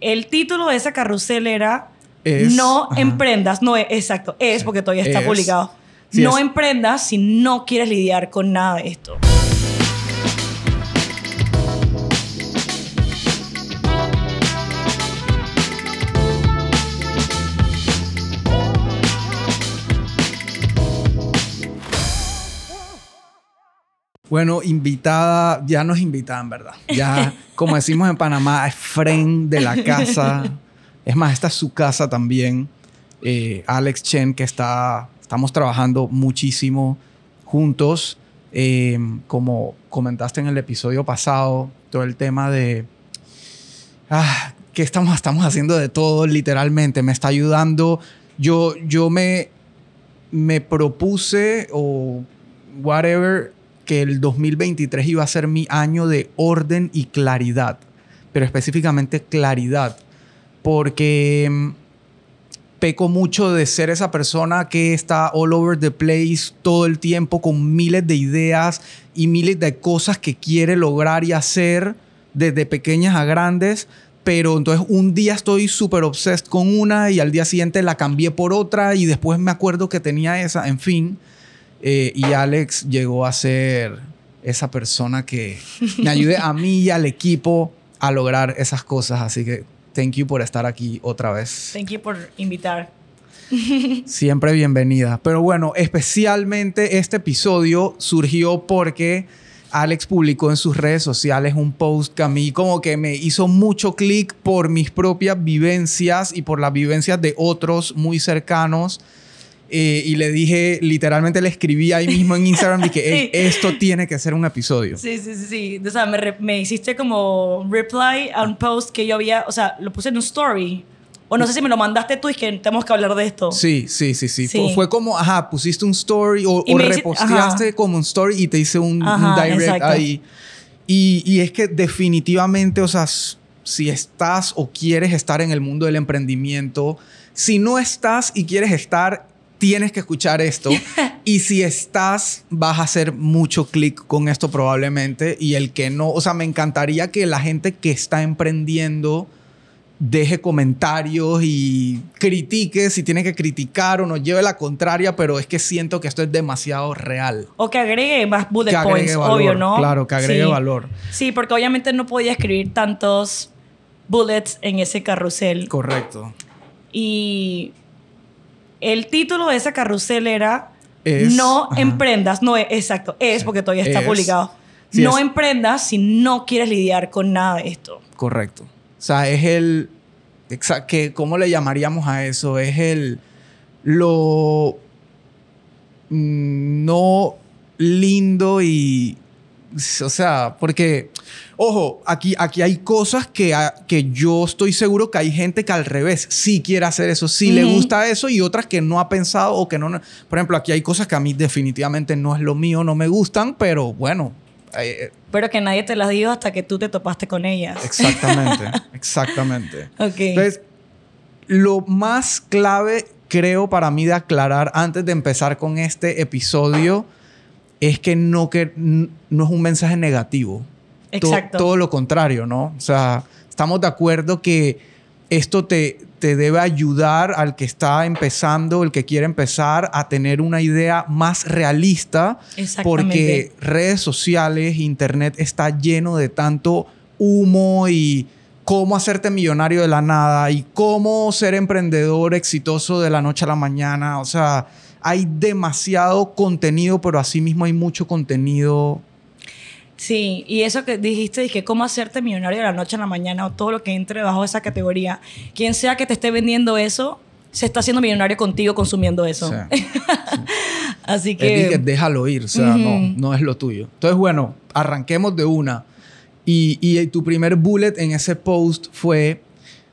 El título de esa carrusel era Es- No ajá. emprendas, no es, exacto, es porque todavía está Es. publicado. Sí, no emprendas si no quieres lidiar con nada de esto. Bueno, invitada, ya nos invitada, en verdad. Ya, como decimos en Panamá, es friend de la casa. Es más, esta es su casa también. Eh, Alex Chen, que está, estamos trabajando muchísimo juntos. Eh, como comentaste en el episodio pasado, todo el tema de... Ah, que estamos, estamos haciendo de todo, literalmente. Me está ayudando. Yo, yo me, me propuse o whatever que el 2023 iba a ser mi año de orden y claridad, pero específicamente claridad, porque mm, peco mucho de ser esa persona que está all over the place todo el tiempo con miles de ideas y miles de cosas que quiere lograr y hacer desde pequeñas a grandes, pero entonces un día estoy súper obsessed con una y al día siguiente la cambié por otra y después me acuerdo que tenía esa, en fin. Eh, y Alex llegó a ser esa persona que me ayude a mí y al equipo a lograr esas cosas. Así que thank you por estar aquí otra vez. Thank you por invitar. Siempre bienvenida. Pero bueno, especialmente este episodio surgió porque Alex publicó en sus redes sociales un post que a mí como que me hizo mucho clic por mis propias vivencias y por las vivencias de otros muy cercanos. Eh, y le dije, literalmente le escribí ahí mismo en Instagram, dije, "Ey, Sí. esto tiene que ser un episodio. Sí, sí, sí, sí. O sea, me, re- me hiciste como reply a un post que yo había, o sea, lo puse en un story. O no sé si me lo mandaste tú y que tenemos que hablar de esto. Sí, sí, sí, sí. Sí. Fue, como, ajá, pusiste un story o, o reposteaste como un story y te hice un, un Ajá, direct exacto. ahí. Y, y es que definitivamente, o sea, si estás o quieres estar en el mundo del emprendimiento, si no estás y quieres estar, tienes que escuchar esto. y si estás, vas a hacer mucho clic con esto probablemente. Y el que no, o sea, me encantaría que la gente que está emprendiendo deje comentarios y critique si tiene que criticar o nos lleve la contraria, pero es que siento que esto es demasiado real. O que agregue más bullet que agregue points, valor, obvio, ¿no? Claro, que agregue Sí. valor. Sí, porque obviamente no podía escribir tantos bullets en ese carrusel. Correcto. Y el título de ese carrusel era Es- No ajá. emprendas, no es, exacto, es porque todavía está Es. publicado. Sí, no es. emprendas si no quieres lidiar con nada de esto. Correcto. O sea, es el... que, ¿Cómo le llamaríamos a eso? Es el... Lo... mm, No lindo y... O sea, porque... Ojo, aquí, aquí hay cosas que, a- que yo estoy seguro que hay gente que al revés sí quiere hacer eso, sí le Ujú. gusta eso y otras que no ha pensado o que no... Por ejemplo, aquí hay cosas que a mí definitivamente no es lo mío, no me gustan, pero bueno... eh, Pero que nadie te las dijo hasta que tú te topaste con ellas. Exactamente, exactamente. Ok. Entonces, lo más clave, creo, para mí de aclarar antes de empezar con este episodio es que no, que, no es un mensaje negativo. To- Exacto. todo lo contrario, ¿no? O sea, estamos de acuerdo que esto te, te debe ayudar al que está empezando, el que quiere empezar, a tener una idea más realista Exactamente. porque redes sociales, internet está lleno de tanto humo y cómo hacerte millonario de la nada y cómo ser emprendedor exitoso de la noche a la mañana. O sea, hay demasiado contenido, pero asimismo hay mucho contenido. Sí, y eso que dijiste, dije, cómo hacerte millonario de la noche a la mañana o todo lo que entre bajo esa categoría. Quien sea que te esté vendiendo eso, se está haciendo millonario contigo consumiendo eso. Sea, Así que que... déjalo ir, o sea, no, Ujú. no es lo tuyo. Entonces, bueno, arranquemos de una. Y, y tu primer bullet en ese post fue,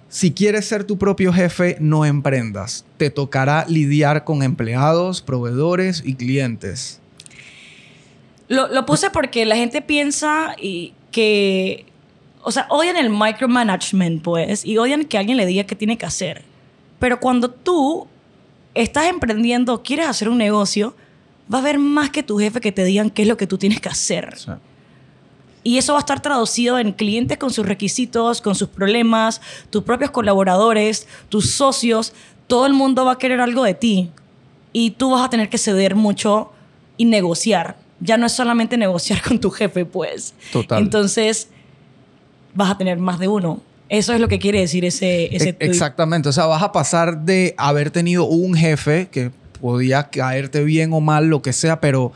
si quieres ser tu propio jefe, no emprendas. Te tocará lidiar con empleados, proveedores y clientes. Lo, lo puse porque la gente piensa y que, o sea, odian el micromanagement, pues, y odian que alguien le diga qué tiene que hacer. Pero cuando tú estás emprendiendo, quieres hacer un negocio, va a haber más que tu jefe que te digan qué es lo que tú tienes que hacer. O sea, Y eso va a estar traducido en clientes con sus requisitos, con sus problemas, tus propios colaboradores, tus socios. Todo el mundo va a querer algo de ti. Y tú vas a tener que ceder mucho y negociar. Ya no es solamente negociar con tu jefe, pues. Total. Entonces, vas a tener más de uno. Eso es lo que quiere decir ese, ese E- Exactamente. O sea, vas a pasar de haber tenido un jefe que podía caerte bien o mal, lo que sea, pero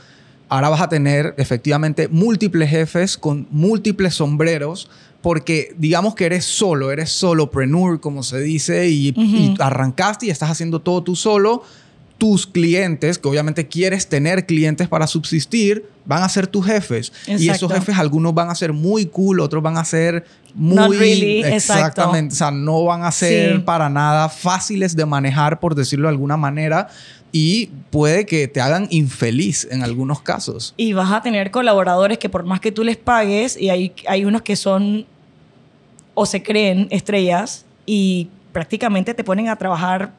ahora vas a tener efectivamente múltiples jefes con múltiples sombreros. Porque digamos que eres solo, eres solopreneur, como se dice, y, y arrancaste y estás haciendo todo tú solo. Tus clientes, que obviamente quieres tener clientes para subsistir, van a ser tus jefes. Y esos jefes, algunos van a ser muy cool, otros van a ser muy. Not really, exacto. Exactamente. O sea, no van a ser Sí. para nada fáciles de manejar, por decirlo de alguna manera, y puede que te hagan infeliz en algunos casos. Y vas a tener colaboradores que por más que tú les pagues, y hay, hay unos que son o se creen estrellas y prácticamente te ponen a trabajar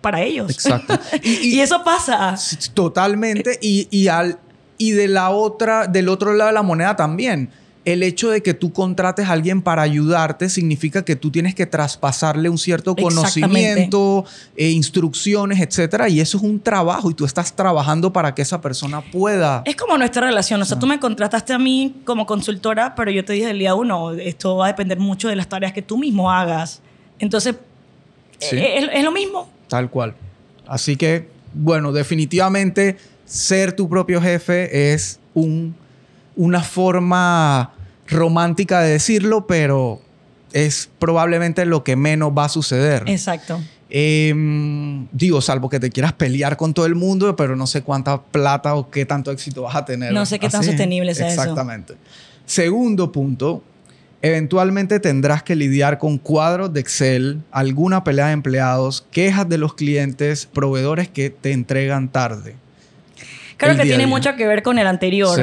para ellos. Exacto. Y, eso pasa. Totalmente. Y, y, al, y de la otra, del otro lado de la moneda también. El hecho de que tú contrates a alguien para ayudarte significa que tú tienes que traspasarle un cierto conocimiento, eh, instrucciones, etcétera. Y eso es un trabajo y tú estás trabajando para que esa persona pueda. Es como nuestra relación. O Ah. sea, tú me contrataste a mí como consultora, pero yo te dije el día uno, esto va a depender mucho de las tareas que tú mismo hagas. Entonces, Sí. eh, es, es lo mismo. Tal cual. Así que, bueno, definitivamente ser tu propio jefe es un, una forma romántica de decirlo, pero es probablemente lo que menos va a suceder. Exacto. Em, digo, salvo que te quieras pelear con todo el mundo, pero no sé cuánta plata o qué tanto éxito vas a tener. No sé qué tan así. sostenible sea eso. Exactamente. Segundo punto, eventualmente tendrás que lidiar con cuadros de Excel, alguna pelea de empleados, quejas de los clientes, proveedores que te entregan tarde. Creo que tiene mucho que ver con el anterior. Sí.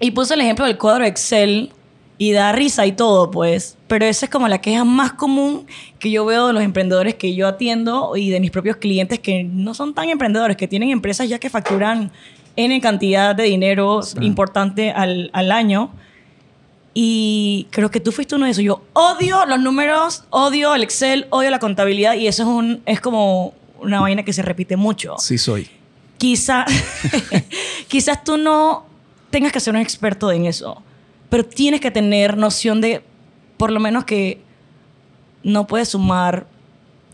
Y puse el ejemplo del cuadro Excel y da risa y todo, pues. Pero esa es como la queja más común que yo veo de los emprendedores que yo atiendo y de mis propios clientes que no son tan emprendedores, que tienen empresas ya que facturan N cantidad de dinero Sí. importante al, al año. Y creo que tú fuiste uno de esos. Yo odio los números, odio el Excel, odio la contabilidad y eso es, un, es como una vaina que se repite mucho Sí soy. quizá, quizás tú no tengas que ser un experto en eso, pero tienes que tener noción de, por lo menos que no puedes sumar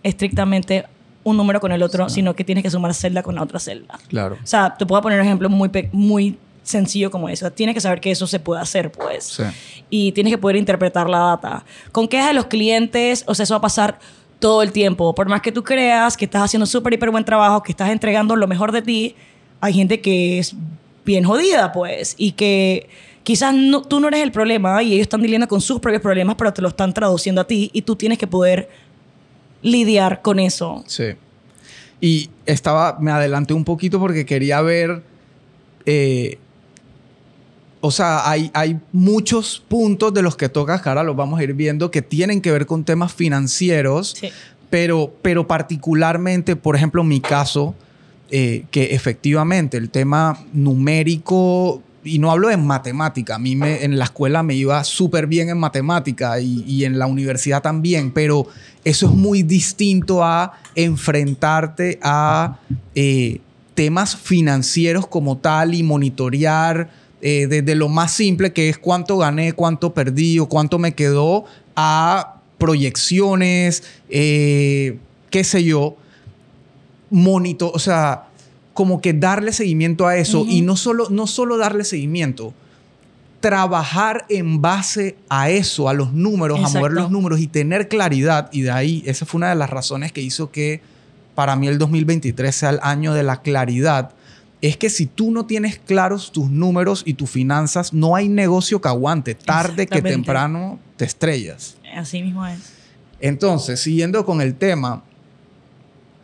estrictamente un número con el otro, sino que tienes que sumar celda con la otra celda. Claro. O sea, te puedo poner un ejemplo muy, muy sencillo como eso. Tienes que saber que eso se puede hacer, pues. Sí. Y tienes que poder interpretar la data. Con quejas de los clientes, o sea, eso va a pasar todo el tiempo. Por más que tú creas que estás haciendo súper, hiper buen trabajo, que estás entregando lo mejor de ti, hay gente que es bien jodida, pues. Y que quizás no- tú no eres el problema y ellos están lidiando con sus propios problemas, pero te lo están traduciendo a ti y tú tienes que poder lidiar con eso. Sí. Y estaba, me adelanté un poquito porque quería ver, eh, o sea, hay, hay muchos puntos de los que tocas, que ahora los vamos a ir viendo, que tienen que ver con temas financieros, Sí. pero, pero particularmente, por ejemplo, mi caso, eh, que efectivamente el tema numérico, y no hablo de matemática, a mí me, en la escuela me iba súper bien en matemática y, y en la universidad también, pero eso es muy distinto a enfrentarte a eh, temas financieros como tal y monitorear eh, desde lo más simple que es cuánto gané, cuánto perdí o cuánto me quedó, a proyecciones, eh, qué sé yo, monitor, o sea, como que darle seguimiento a eso Ujú. y no solo, no solo darle seguimiento, trabajar en base a eso, a los números, a mover Exacto. los números y tener claridad. Y de ahí, esa fue una de las razones que hizo que para mí el 2023 sea el año de la claridad. Es que si tú no tienes claros tus números y tus finanzas, no hay negocio que aguante. Tarde que temprano te estrellas. Así mismo es. Entonces, siguiendo con el tema,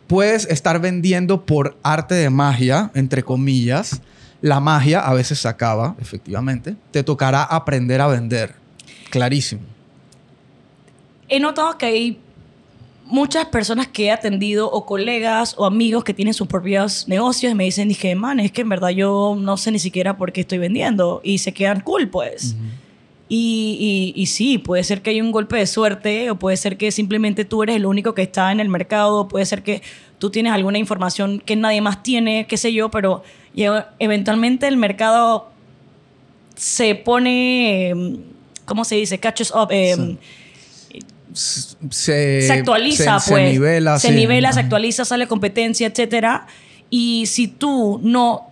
puedes estar vendiendo por arte de magia, entre comillas. La magia a veces se acaba, efectivamente. Te tocará aprender a vender. Clarísimo. he notado que hay muchas personas que he atendido o colegas o amigos que tienen sus propios negocios me dicen, dije, man, es que en verdad yo no sé ni siquiera por qué estoy vendiendo y se quedan cool, pues. Y, y, y, sí, puede ser que hay un golpe de suerte o puede ser que simplemente tú eres el único que está en el mercado, puede ser que tú tienes alguna información que nadie más tiene, qué sé yo, pero eventualmente el mercado se pone, ¿cómo se dice? Catches up. Eh, se, actualiza, pues. Se nivela, se, nivela, se actualiza, sale competencia, etcétera. Y si tú no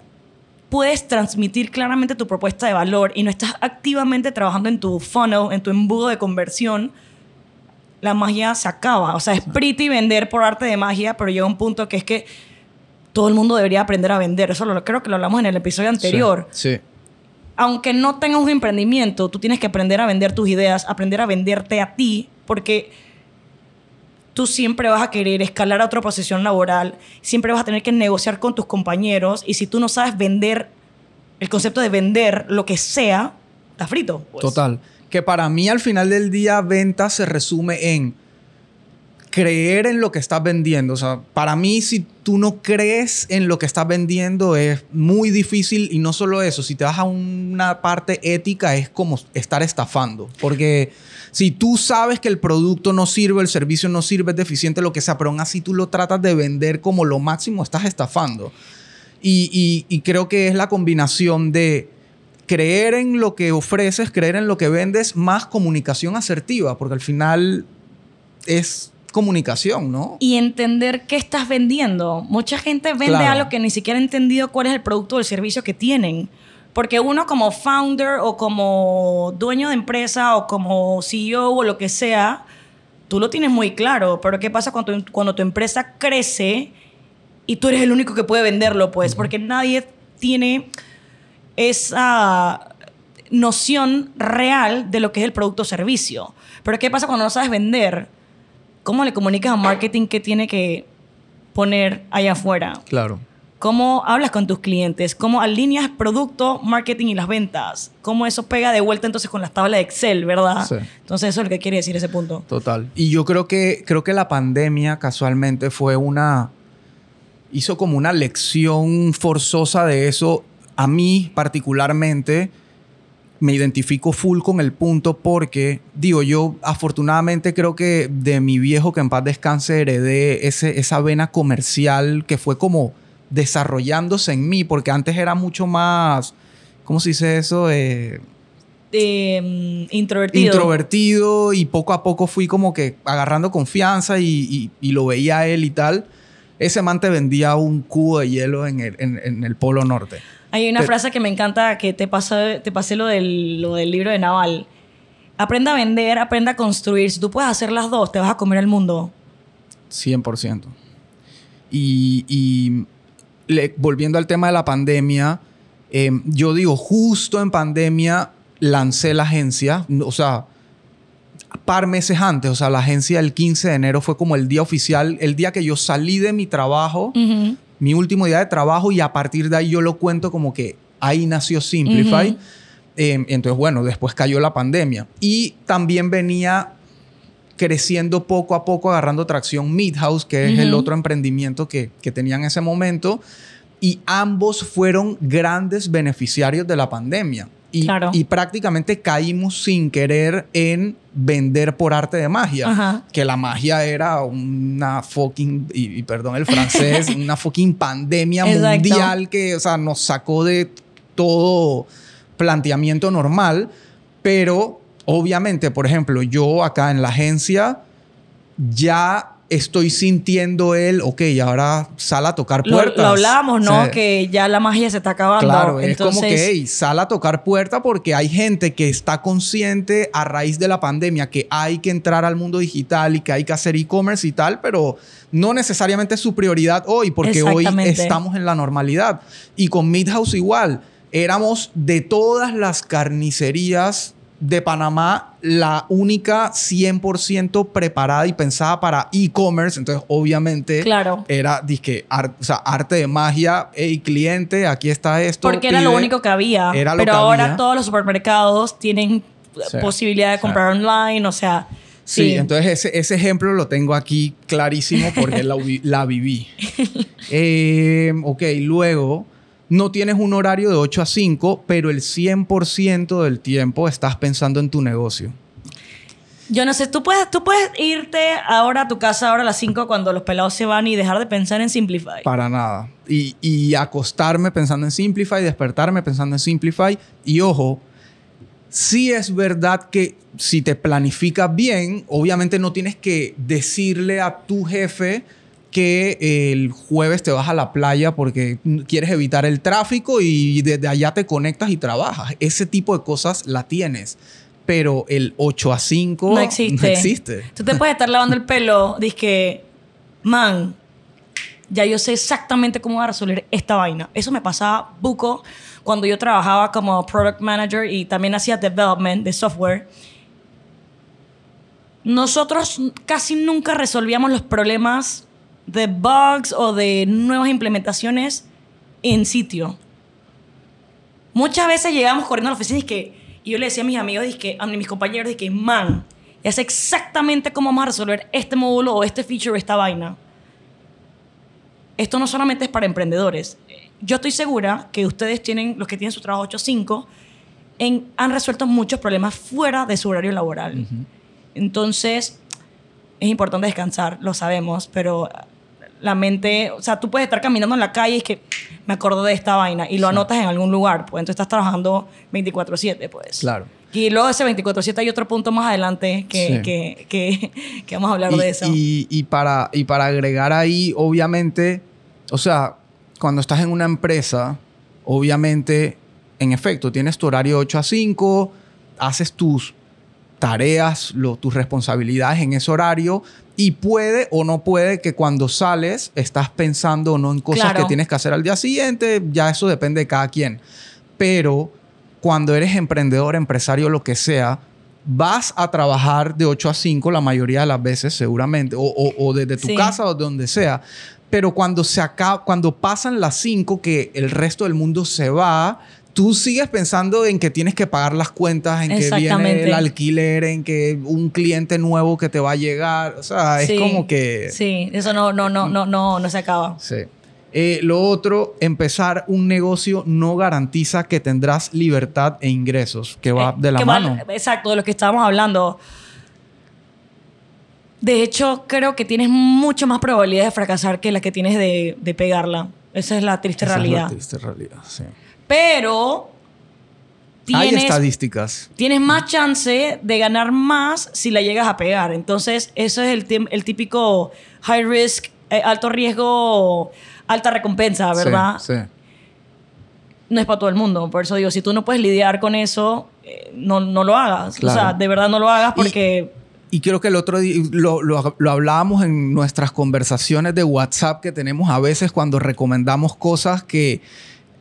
puedes transmitir claramente tu propuesta de valor y no estás activamente trabajando en tu funnel, en tu embudo de conversión, la magia se acaba. O sea, es pretty vender por arte de magia, pero llega un punto que es que todo el mundo debería aprender a vender. Eso lo, creo que lo hablamos en el episodio anterior. Sí. Aunque no tengas un emprendimiento, tú tienes que aprender a vender tus ideas, aprender a venderte a ti, porque tú siempre vas a querer escalar a otra posición laboral, siempre vas a tener que negociar con tus compañeros y si tú no sabes vender, el concepto de vender lo que sea, está frito. Pues. Total. Que para mí al final del día venta se resume en creer en lo que estás vendiendo. O sea, para mí si tú no crees en lo que estás vendiendo es muy difícil y no solo eso, si te vas a una parte ética es como estar estafando. Porque si tú sabes que el producto no sirve, el servicio no sirve, es deficiente, lo que sea, pero aún así tú lo tratas de vender como lo máximo, estás estafando. Y, creo que es la combinación de creer en lo que ofreces, creer en lo que vendes, más comunicación asertiva, porque al final es comunicación, ¿no? Y entender qué estás vendiendo. Mucha gente vende algo que ni siquiera ha entendido cuál es el producto o el servicio que tienen. Porque uno como founder o como dueño de empresa o como CEO o lo que sea, tú lo tienes muy claro. Pero ¿qué pasa cuando tu, cuando tu empresa crece y tú eres el único que puede venderlo? Pues porque nadie tiene esa noción real de lo que es el producto o servicio. Pero ¿qué pasa cuando no sabes vender? ¿Cómo le comunicas a marketing qué tiene que poner allá afuera? Claro. ¿Cómo hablas con tus clientes? ¿Cómo alineas producto, marketing y las ventas? ¿Cómo eso pega de vuelta entonces con las tablas de Excel, verdad? Sí. Entonces eso es lo que quiere decir ese punto. Total. Y yo creo que, creo que la pandemia casualmente fue una... hizo como una lección forzosa de eso. A mí particularmente me identifico full con el punto porque, digo, yo afortunadamente creo que de mi viejo que en paz descanse heredé ese, esa vena comercial que fue como desarrollándose en mí, porque antes era mucho más, ¿cómo se dice eso? Eh, mm, introvertido. Introvertido y poco a poco fui como que agarrando confianza y, lo veía él y tal. Ese man te vendía un cubo de hielo en el, Polo Norte. Hay una frase que me encanta que te, pasé, te pasé lo del, lo del libro de Naval. Aprenda a vender, aprenda a construir. Si tú puedes hacer las dos, te vas a comer el mundo. 100%. Y, y volviendo al tema de la pandemia, em, yo digo, justo en pandemia lancé la agencia, o sea, par meses antes, o sea, la agencia el 15 de enero fue como el día oficial, el día que yo salí de mi trabajo, mi último día de trabajo y a partir de ahí yo lo cuento como que ahí nació Simplify. Em, entonces, bueno, después cayó la pandemia y también venía creciendo poco a poco, agarrando tracción Midhouse, que es el otro emprendimiento que, que tenía en ese momento. Y ambos fueron grandes beneficiarios de la pandemia. Y, y, prácticamente caímos sin querer en vender por arte de magia. Que la magia era una fucking, y, perdón el francés, una fucking pandemia mundial que, o sea, nos sacó de todo planteamiento normal. Pero obviamente, por ejemplo, yo acá en la agencia ya estoy sintiendo él, ok, ahora sal a tocar puertas. Lo, hablábamos, ¿no? que ya la magia se está acabando. Claro, es como que, hey, sal a tocar puerta porque hay gente que está consciente a raíz de la pandemia que hay que entrar al mundo digital y que hay que hacer e-commerce y tal, pero no necesariamente es su prioridad hoy porque hoy estamos en la normalidad. Y con Midhouse igual, éramos de todas las carnicerías de Panamá la única 100% preparada y pensada para e-commerce. Entonces, obviamente, claro. era disque, o sea, arte de magia. Hey, cliente, aquí está esto. Porque era lo único que había. Pero ahora todos los supermercados tienen posibilidad de comprar online, o sea. Sí, entonces ese, ejemplo lo tengo aquí clarísimo porque la, viví. Eh, ok, luego no tienes un horario de 8 a 5, pero el 100% del tiempo estás pensando en tu negocio. Yo no sé, tú puedes, tú puedes irte ahora a tu casa ahora a las 5 cuando los pelados se van y dejar de pensar en Simplify. Para nada. Y, y acostarme pensando en Simplify, despertarme pensando en Simplify. Y ojo, sí es verdad que si te planificas bien, obviamente no tienes que decirle a tu jefe que el jueves te vas a la playa porque quieres evitar el tráfico y desde allá te conectas y trabajas. Ese tipo de cosas la tienes. Pero el 8 a 5 no existe. No existe. Tú te puedes estar lavando el pelo, que, man, ya yo sé exactamente cómo voy a resolver esta vaina. Eso me pasaba buco cuando yo trabajaba como product manager y también hacía development de software. Nosotros casi nunca resolvíamos los problemas de bugs o de nuevas implementaciones en sitio. Muchas veces llegamos corriendo a la oficina y, que, y yo le decía a mis amigos, y que, a mis compañeros, y que, man, ya sé exactamente cómo vamos a resolver este módulo o este feature o esta vaina. Esto no solamente es para emprendedores. Yo estoy segura que ustedes tienen, los que tienen su trabajo 8-5, han resuelto muchos problemas fuera de su horario laboral. Entonces, es importante descansar, lo sabemos, pero la mente, o sea, tú puedes estar caminando en la calle y es que me acuerdo de esta vaina y lo anotas en algún lugar, pues entonces estás trabajando 24/7, pues. Claro. Y luego de ese 24/7 hay otro punto más adelante que, que, que, que, vamos a hablar de eso. Y, y, para, y para agregar ahí, obviamente, o sea, cuando estás en una empresa, obviamente, en efecto, tienes tu horario 8 a 5, haces tus tareas, lo, tus responsabilidades en ese horario y puede o no puede que cuando sales estás pensando o no en cosas que tienes que hacer al día siguiente, ya eso depende de cada quien. Pero cuando eres emprendedor, empresario, lo que sea, vas a trabajar de 8 a 5 la mayoría de las veces seguramente, o, o, desde tu casa o de donde sea. Pero cuando se acaba, cuando pasan las 5 que el resto del mundo se va, tú sigues pensando en que tienes que pagar las cuentas, en que viene el alquiler, en que un cliente nuevo que te va a llegar. O sea, es como que. Sí, eso no, no, no, no, no, no se acaba. Sí. Eh, lo otro, empezar un negocio no garantiza que tendrás libertad e ingresos, que va eh, de la mano. exacto, de lo que estábamos hablando. De hecho, creo que tienes mucho más probabilidad de fracasar que la que tienes de, de pegarla. Esa es la triste realidad. Es la triste realidad, sí. Pero tienes, Hay estadísticas. Tienes más chance de ganar más si la llegas a pegar. Entonces, eso es el, el típico high risk, eh, alto riesgo, alta recompensa, ¿verdad? Sí, No es para todo el mundo. Por eso digo, si tú no puedes lidiar con eso, eh, no, no, lo hagas. O sea, de verdad no lo hagas porque... Y, creo que el otro día lo, lo, lo, hablábamos en nuestras conversaciones de WhatsApp que tenemos a veces cuando recomendamos cosas que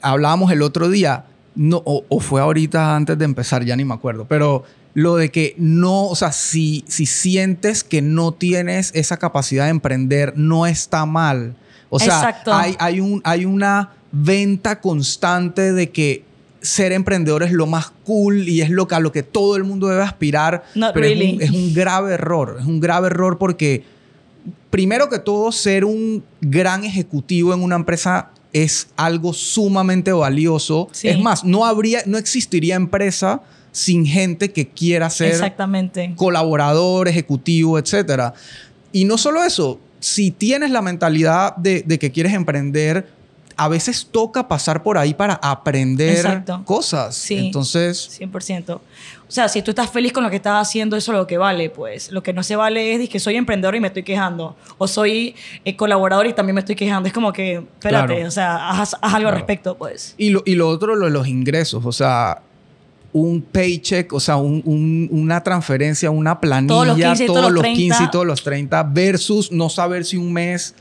hablábamos el otro día, no, o, fue ahorita antes de empezar, ya ni me acuerdo, pero lo de que no, o sea, si, si sientes que no tienes esa capacidad de emprender, no está mal. O sea, hay, hay, un, hay una venta constante de que ser emprendedor es lo más cool y es lo que, a lo que todo el mundo debe aspirar. pero es, un, es un grave error. Es un grave error porque, primero que todo, ser un gran ejecutivo en una empresa es algo sumamente valioso. Es más, no habría, no existiría empresa sin gente que quiera ser Exactamente. colaborador, ejecutivo, etc. Y no solo eso, si tienes la mentalidad de, de que quieres emprender, a veces toca pasar por ahí para aprender cosas. Sí, Entonces... 100%. O sea, si tú estás feliz con lo que estás haciendo, eso es lo que vale, pues. Lo que no se vale es que soy emprendedor y me estoy quejando. O soy eh, colaborador y también me estoy quejando. Es como que, espérate, o sea, haz, algo al respecto, pues. Y lo, y lo otro, lo de los ingresos. O sea, un paycheck, o sea, un, una transferencia, una planilla todos los 15, todos los 15 y todos los 30 versus no saber si un mes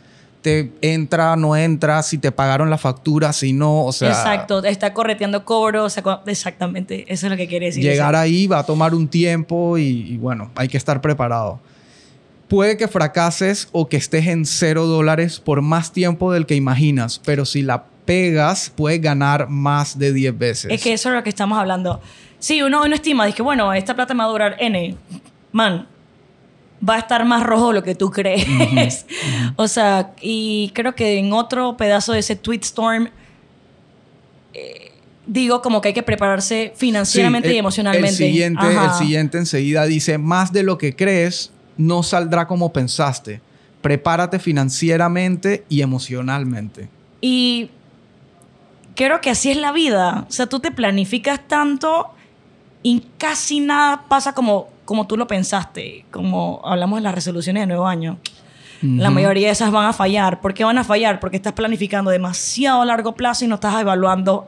entra, no entra, si te pagaron la factura, si no, o sea... Exacto, está correteando cobro, exactamente, eso es lo que quiere decir. Llegar ahí va a tomar un tiempo y, bueno, hay que estar preparado. Puede que fracases o que estés en cero dólares por más tiempo del que imaginas, pero si la pegas, puedes ganar más de 10 veces. Es que eso es lo que estamos hablando. Sí, uno, uno estima, dice bueno, esta plata me va a durar N. Man, va a estar más rojo de lo que tú crees. o sea, y creo que en otro pedazo de ese tweet storm eh, digo como que hay que prepararse financieramente Sí, y emocionalmente. El siguiente, el siguiente enseguida dice, más de lo que crees no saldrá como pensaste. Prepárate financieramente y emocionalmente. Y creo que así es la vida. O sea, tú te planificas tanto y casi nada pasa como, como tú lo pensaste. Como hablamos de las resoluciones de nuevo año. La Ujú. mayoría de esas van a fallar. ¿Por qué van a fallar? Porque estás planificando demasiado a largo plazo y no estás evaluando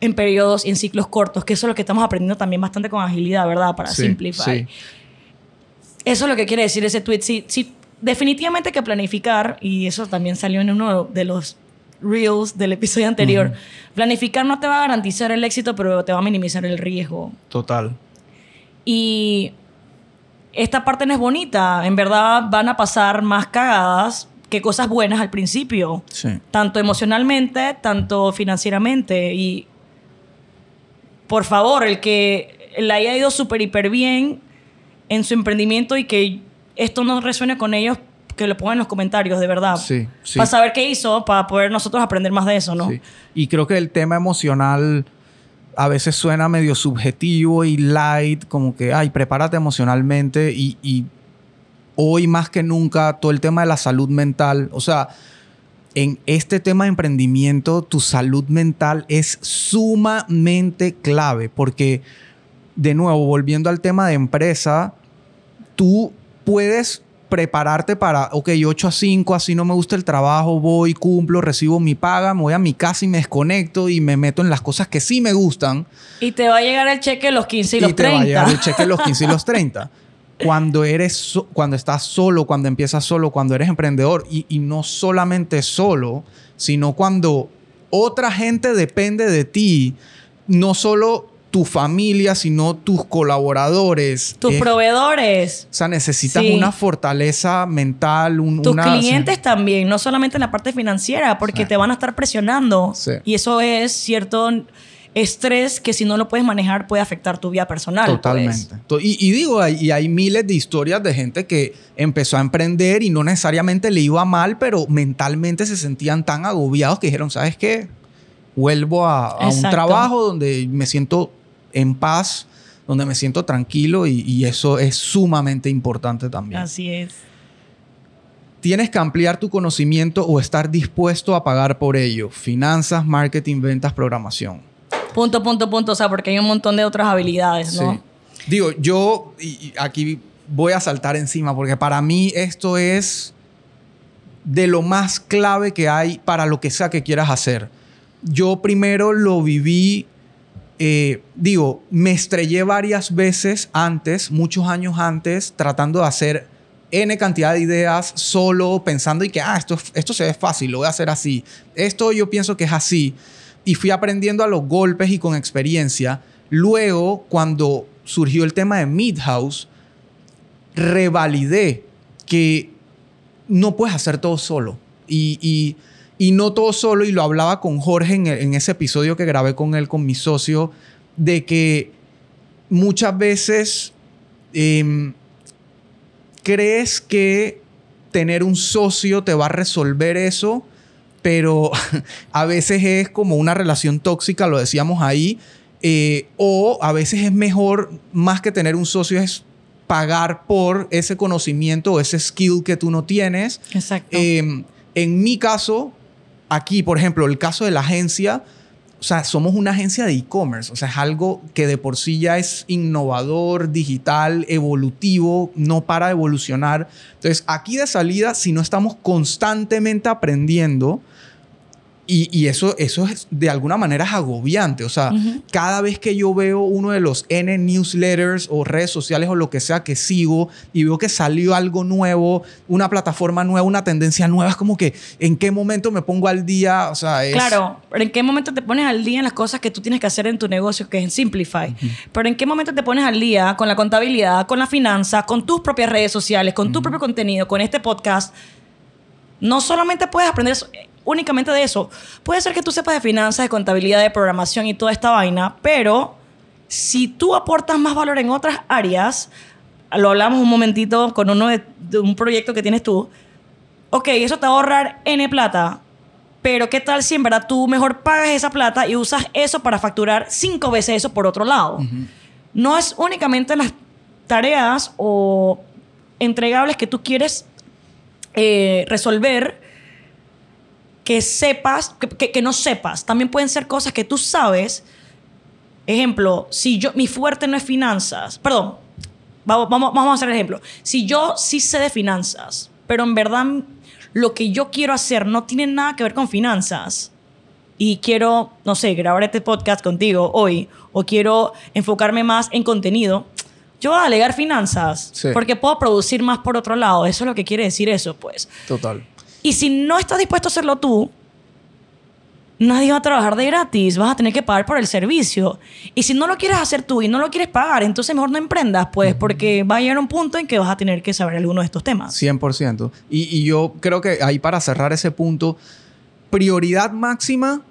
en periodos y en ciclos cortos, que eso es lo que estamos aprendiendo también bastante con agilidad, ¿verdad? Para Sí, simplificar. sí. Eso es lo que quiere decir ese tweet. Sí, sí, definitivamente hay que planificar, y eso también salió en uno de los reels del episodio anterior. Planificar no te va a garantizar el éxito, pero te va a minimizar el riesgo. Total. Y esta parte no es bonita. En verdad van a pasar más cagadas que cosas buenas al principio. Sí. Tanto emocionalmente, tanto financieramente. Y por favor, el que le haya ido súper, hiper bien en su emprendimiento y que esto no resuene con ellos, que lo pongan en los comentarios, de verdad. Sí, sí. Para saber qué hizo, para poder nosotros aprender más de eso, ¿no? Sí. Y creo que el tema emocional a veces suena medio subjetivo y light, como que, ay, prepárate emocionalmente y, y hoy más que nunca todo el tema de la salud mental, o sea, en este tema de emprendimiento, tu salud mental es sumamente clave porque, de nuevo, volviendo al tema de empresa, tú puedes prepararte para, ok, 8 a 5, así no me gusta el trabajo, voy, cumplo, recibo mi paga, me voy a mi casa y me desconecto y me meto en las cosas que sí me gustan. Y te va a llegar el cheque los 15 y los te va a 30. llegar el cheque los 15 y los 30. Cuando eres, so- cuando estás solo, cuando empiezas solo, cuando eres emprendedor y, y no solamente solo, sino cuando otra gente depende de ti, no solo tu familia, sino tus colaboradores. Tus Es- proveedores. o sea, necesitas Sí. una fortaleza mental, un, Tus una... clientes también, no solamente en la parte financiera, porque Sí. te van a estar presionando. Y eso es cierto estrés que si no lo puedes manejar puede afectar tu vida personal. pues. Totalmente. To- Y, y digo, hay, y hay miles de historias de gente que empezó a emprender y no necesariamente le iba mal, pero mentalmente se sentían tan agobiados que dijeron, ¿sabes qué? Vuelvo a, a un trabajo donde me siento en paz, donde me siento tranquilo y, y eso es sumamente importante también. Así es. Tienes que ampliar tu conocimiento o estar dispuesto a pagar por ello. Finanzas, marketing, ventas, programación. Punto, punto, punto. O sea, porque hay un montón de otras habilidades, ¿no? Sí. Digo, yo y- y aquí voy a saltar encima porque para mí esto es de lo más clave que hay para lo que sea que quieras hacer. Yo primero lo viví, eh, digo, me estrellé varias veces antes, muchos años antes, tratando de hacer N cantidad de ideas solo, pensando y que, ah, esto, esto se ve fácil, lo voy a hacer así. Esto yo pienso que es así. Y fui aprendiendo a los golpes y con experiencia. Luego, cuando surgió el tema de Midhouse, revalidé que no puedes hacer todo solo. Y, y- y no todo solo, y lo hablaba con Jorge en, en ese episodio que grabé con él, con mi socio, de que muchas veces em, crees que tener un socio te va a resolver eso, pero a veces es como una relación tóxica, lo decíamos ahí, eh, o a veces es mejor, más que tener un socio, es pagar por ese conocimiento o ese skill que tú no tienes. Exacto. Eh, en mi caso, aquí, por ejemplo, el caso de la agencia, o sea, somos una agencia de e-commerce, o sea, es algo que de por sí ya es innovador, digital, evolutivo, no para evolucionar. Entonces, aquí de salida, si no estamos constantemente aprendiendo, y, y eso, eso es de alguna manera es agobiante. O sea, cada vez que yo veo uno de los N newsletters o redes sociales o lo que sea que sigo y veo que salió algo nuevo, una plataforma nueva, una tendencia nueva, es como que en qué momento me pongo al día. O sea, es. Claro, pero ¿en qué momento te pones al día en las cosas que tú tienes que hacer en tu negocio, que es en Simplify? Pero ¿en qué momento te pones al día con la contabilidad, con la finanza, con tus propias redes sociales, con tu propio contenido, con este podcast? No solamente puedes aprender eso- únicamente de eso. Puede ser que tú sepas de finanzas, de contabilidad, de programación y toda esta vaina, pero si tú aportas más valor en otras áreas, lo hablamos un momentito con uno de, de un proyecto que tienes tú, ok, eso te va a ahorrar N plata, Pero ¿qué tal si en verdad tú mejor pagas esa plata y usas eso para facturar cinco veces eso por otro lado? No es únicamente las tareas o entregables que tú quieres eh, resolver que sepas, que, que, no sepas. También pueden ser cosas que tú sabes. Ejemplo, si yo, mi fuerte no es finanzas, perdón, vamos, vamos, vamos a hacer el ejemplo. Si yo sí sé de finanzas, pero en verdad lo que yo quiero hacer no tiene nada que ver con finanzas y quiero, no sé, grabar este podcast contigo hoy o quiero enfocarme más en contenido, yo voy a alegar finanzas porque puedo producir más por otro lado. Eso es lo que quiere decir eso, pues. Total. Y si no estás dispuesto a hacerlo tú, nadie va a trabajar de gratis, vas a tener que pagar por el servicio. Y si no lo quieres hacer tú y no lo quieres pagar, entonces mejor no emprendas, pues, porque va a llegar un punto en que vas a tener que saber alguno de estos temas. 100%. Y, y yo creo que ahí para cerrar ese punto, prioridad máxima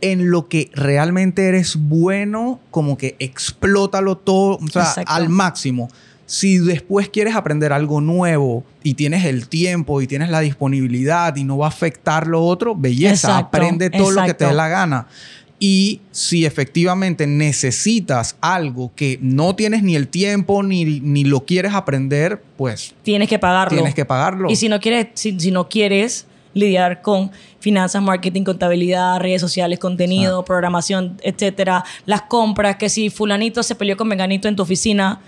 en lo que realmente eres bueno, como que explótalo todo, o sea, al máximo. Si después quieres aprender algo nuevo y tienes el tiempo y tienes la disponibilidad y no va a afectar lo otro, belleza, aprende todo lo que te dé la gana. Y si efectivamente necesitas algo que no tienes ni el tiempo ni, ni lo quieres aprender, pues... Tienes que pagarlo. Tienes que pagarlo. Y si no quieres, si, si no quieres lidiar con finanzas, marketing, contabilidad, redes sociales, contenido, programación, etcétera, las compras, que si fulanito se peleó con menganito en tu oficina,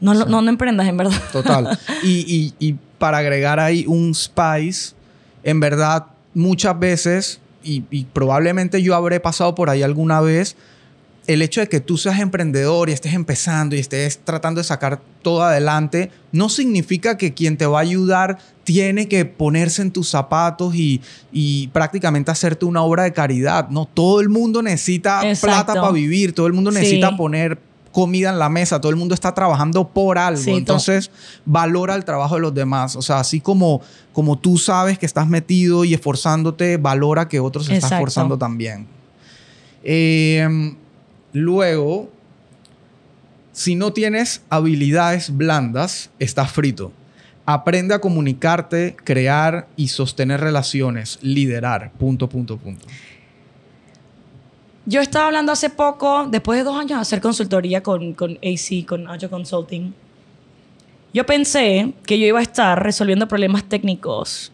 no, no, no, emprendas, en verdad. Total. Y, y, y, para agregar ahí un spice, en verdad, muchas veces, y, y probablemente yo habré pasado por ahí alguna vez, el hecho de que tú seas emprendedor y estés empezando y estés tratando de sacar todo adelante, no significa que quien te va a ayudar tiene que ponerse en tus zapatos y, y prácticamente hacerte una obra de caridad. No, todo el mundo necesita plata para vivir, todo el mundo necesita poner comida en la mesa, todo el mundo está trabajando por algo. Entonces, valora el trabajo de los demás. O sea, así como, como tú sabes que estás metido y esforzándote, valora que otros se están esforzando también. Eh, Luego, si no tienes habilidades blandas, estás frito. Aprende a comunicarte, crear y sostener relaciones, liderar, punto, punto, punto. Yo estaba hablando hace poco, después de dos años de hacer consultoría con, con AC, con Agile Consulting. Yo pensé que yo iba a estar resolviendo problemas técnicos.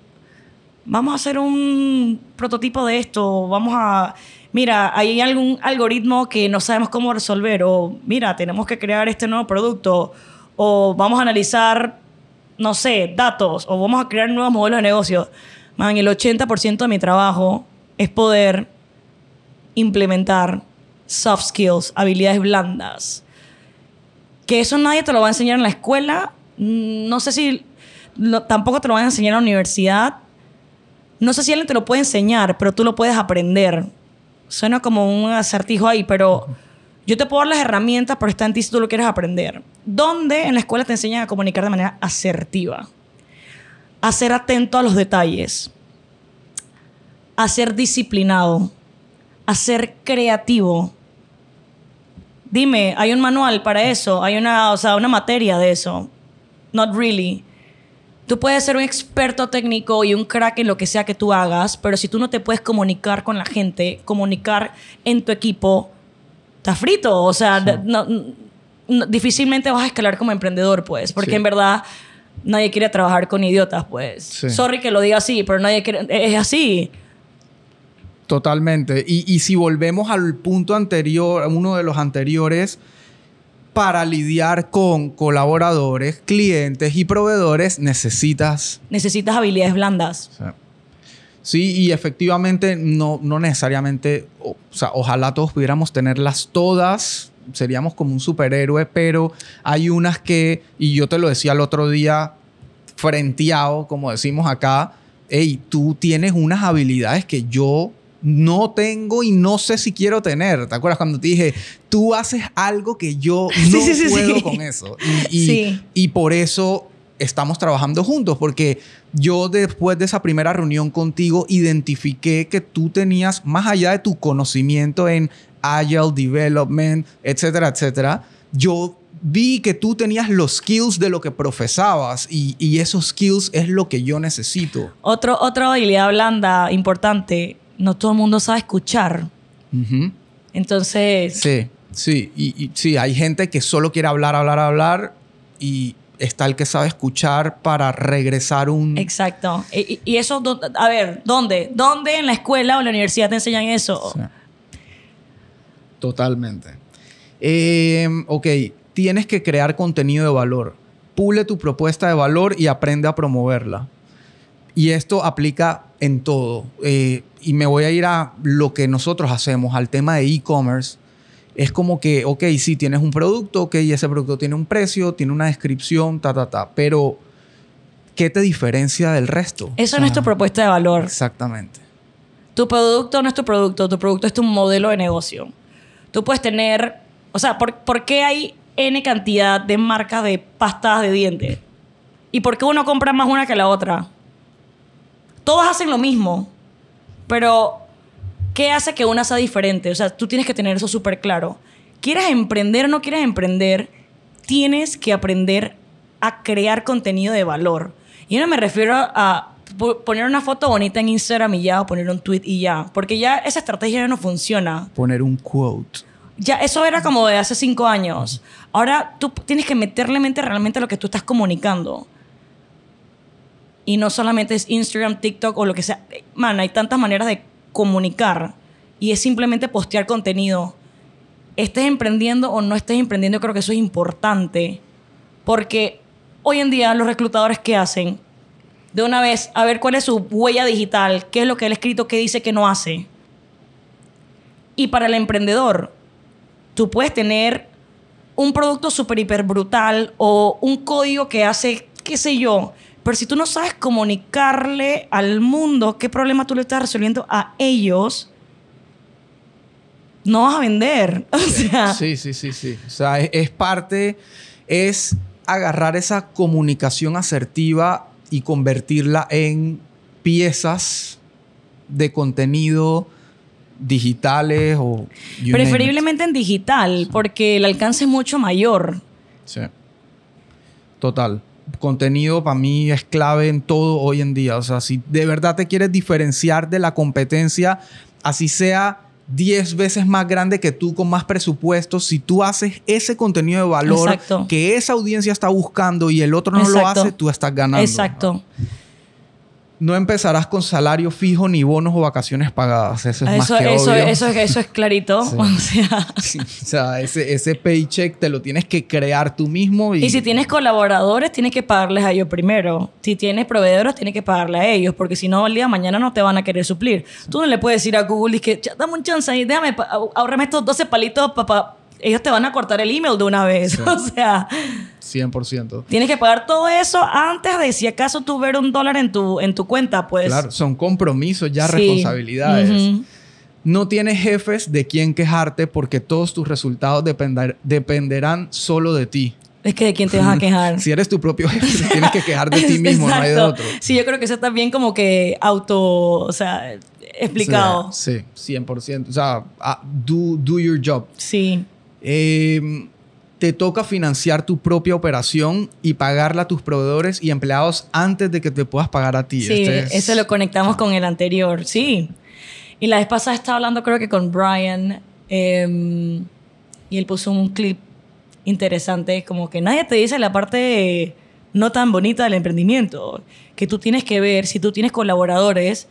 Vamos a hacer un prototipo de esto, vamos a mira, hay algún algoritmo que no sabemos cómo resolver, o mira, tenemos que crear este nuevo producto, o vamos a analizar, no sé, datos, o vamos a crear nuevos modelos de negocio. Man, el 80% de mi trabajo es poder implementar soft skills, habilidades blandas. Que eso nadie te lo va a enseñar en la escuela. No sé si tampoco te lo van a enseñar en la universidad. No sé si alguien te lo puede enseñar, pero tú lo puedes aprender. Suena como un acertijo ahí, pero yo te puedo dar las herramientas, pero está en ti si tú lo quieres aprender. ¿Dónde en la escuela te enseñan a comunicar de manera asertiva? A ser atento a los detalles. A ser disciplinado. A ser creativo. Dime, ¿hay un manual para eso? ¿Hay una, o sea, una materia de eso? Not really. Tú puedes ser un experto técnico y un crack en lo que sea que tú hagas, pero si tú no te puedes comunicar con la gente, comunicar en tu equipo, estás frito. O sea, difícilmente vas a escalar como emprendedor, pues, porque en verdad nadie quiere trabajar con idiotas, pues. Sorry que lo diga así, pero nadie quiere. Es así. Totalmente. Y, y si volvemos al punto anterior, uno de los anteriores, para lidiar con colaboradores, clientes y proveedores necesitas... Necesitas habilidades blandas. Sí, y efectivamente no, no necesariamente, o, sea, ojalá todos pudiéramos tenerlas todas, seríamos como un superhéroe, pero hay unas que, y yo te lo decía el otro día, frenteado, como decimos acá, hey, tú tienes unas habilidades que yo no tengo y no sé si quiero tener. ¿Te acuerdas cuando te dije, tú haces algo que yo no puedo con eso? Y, y, por eso estamos trabajando juntos, porque yo después de esa primera reunión contigo identifiqué que tú tenías, más allá de tu conocimiento en Agile Development, etcétera, etcétera, yo vi que tú tenías los skills de lo que profesabas y, y esos skills es lo que yo necesito. Otro, otra habilidad blanda importante no todo el mundo sabe escuchar. Entonces, Sí, sí. Y, y sí, hay gente que solo quiere hablar, hablar, hablar. Y está el que sabe escuchar para regresar un... exacto. Y, eso, a ver, ¿dónde? ¿Dónde en la escuela o en la universidad te enseñan eso? Sí. Totalmente. Eh, ok, tienes que crear contenido de valor. Pule tu propuesta de valor y aprende a promoverla. Y esto aplica en todo. Eh, y me voy a ir a lo que nosotros hacemos, al tema de e-commerce. Es como que, ok, sí, tienes un producto, ok, ese producto tiene un precio, tiene una descripción, ta, ta, ta. Pero, ¿qué te diferencia del resto? Eso O no es tu propuesta de valor. Exactamente. Tu producto no es tu producto, tu producto es tu modelo de negocio. Tú puedes tener, o sea, ¿por, por qué hay N cantidad de marcas de pastas de dientes? ¿Y por qué uno compra más una que la otra? Todas hacen lo mismo, pero ¿qué hace que una sea diferente? O sea, tú tienes que tener eso súper claro. ¿Quieres emprender o no quieres emprender? Tienes que aprender a crear contenido de valor. Y yo no me refiero a po- poner una foto bonita en Instagram y ya, o poner un tweet y ya, porque ya esa estrategia ya no funciona. Poner un quote. Ya, eso era como de hace cinco años. Ahora tú tienes que meterle mente realmente a lo que tú estás comunicando. Y no solamente es Instagram, TikTok o lo que sea. Man, hay tantas maneras de comunicar. Y es simplemente postear contenido. Estés emprendiendo o no estés emprendiendo, creo que eso es importante. Porque hoy en día los reclutadores, ¿qué hacen? De una vez, a ver cuál es su huella digital, qué es lo que él ha escrito, qué dice que no hace. Y para el emprendedor, tú puedes tener un producto súper hiper brutal o un código que hace, qué sé yo, pero si tú no sabes comunicarle al mundo qué problema tú le estás resolviendo a ellos, no vas a vender. O sea, Sí, sí, sí, sí. O sea, es, es parte, es agarrar esa comunicación asertiva y convertirla en piezas de contenido digitales o... preferiblemente en digital, porque el alcance es mucho mayor. Sí. Total. Contenido para mí es clave en todo hoy en día. O sea, si de verdad te quieres diferenciar de la competencia, así sea 10 veces más grande que tú con más presupuesto, si tú haces ese contenido de valor Exacto. que esa audiencia está buscando y el otro no lo hace, tú estás ganando. Exacto. No empezarás con salario fijo ni bonos o vacaciones pagadas. Eso es Eso, más que eso, obvio. eso, es- eso es clarito. Sí. O sea, Sí, o sea, ese, ese paycheck te lo tienes que crear tú mismo. Y, Y si tienes colaboradores, tienes que pagarles a ellos primero. Si tienes proveedores, tienes que pagarle a ellos, porque si no, el día de mañana no te van a querer suplir. Tú no le puedes decir a Google, que dame un chance ahí, déjame, ahorrame estos 12 palitos, papá. Ellos te van a cortar el email de una vez. O sea, 100%. tienes que pagar todo eso antes de si acaso tú ver un dólar en tu, en tu cuenta, pues. Claro, son compromisos, ya Sí. responsabilidades. No tienes jefes de quien quejarte porque todos tus resultados depender- dependerán solo de ti. Es que de quién te vas a quejar. Si eres tu propio jefe, tienes que quejar de ti mismo, no hay de otro. Sí, yo creo que eso está bien como que auto, o sea, explicado. Sí, sí, 100%. O sea, ah, do, do your job. Sí. Eh, te toca financiar tu propia operación y pagarla a tus proveedores y empleados antes de que te puedas pagar a ti. Sí, Este es- eso lo conectamos con el anterior, sí. Y la vez pasada estaba hablando creo que con Brian eh, y él puso un clip interesante, como que nadie te dice la parte no tan bonita del emprendimiento, que tú tienes que ver si tú tienes colaboradores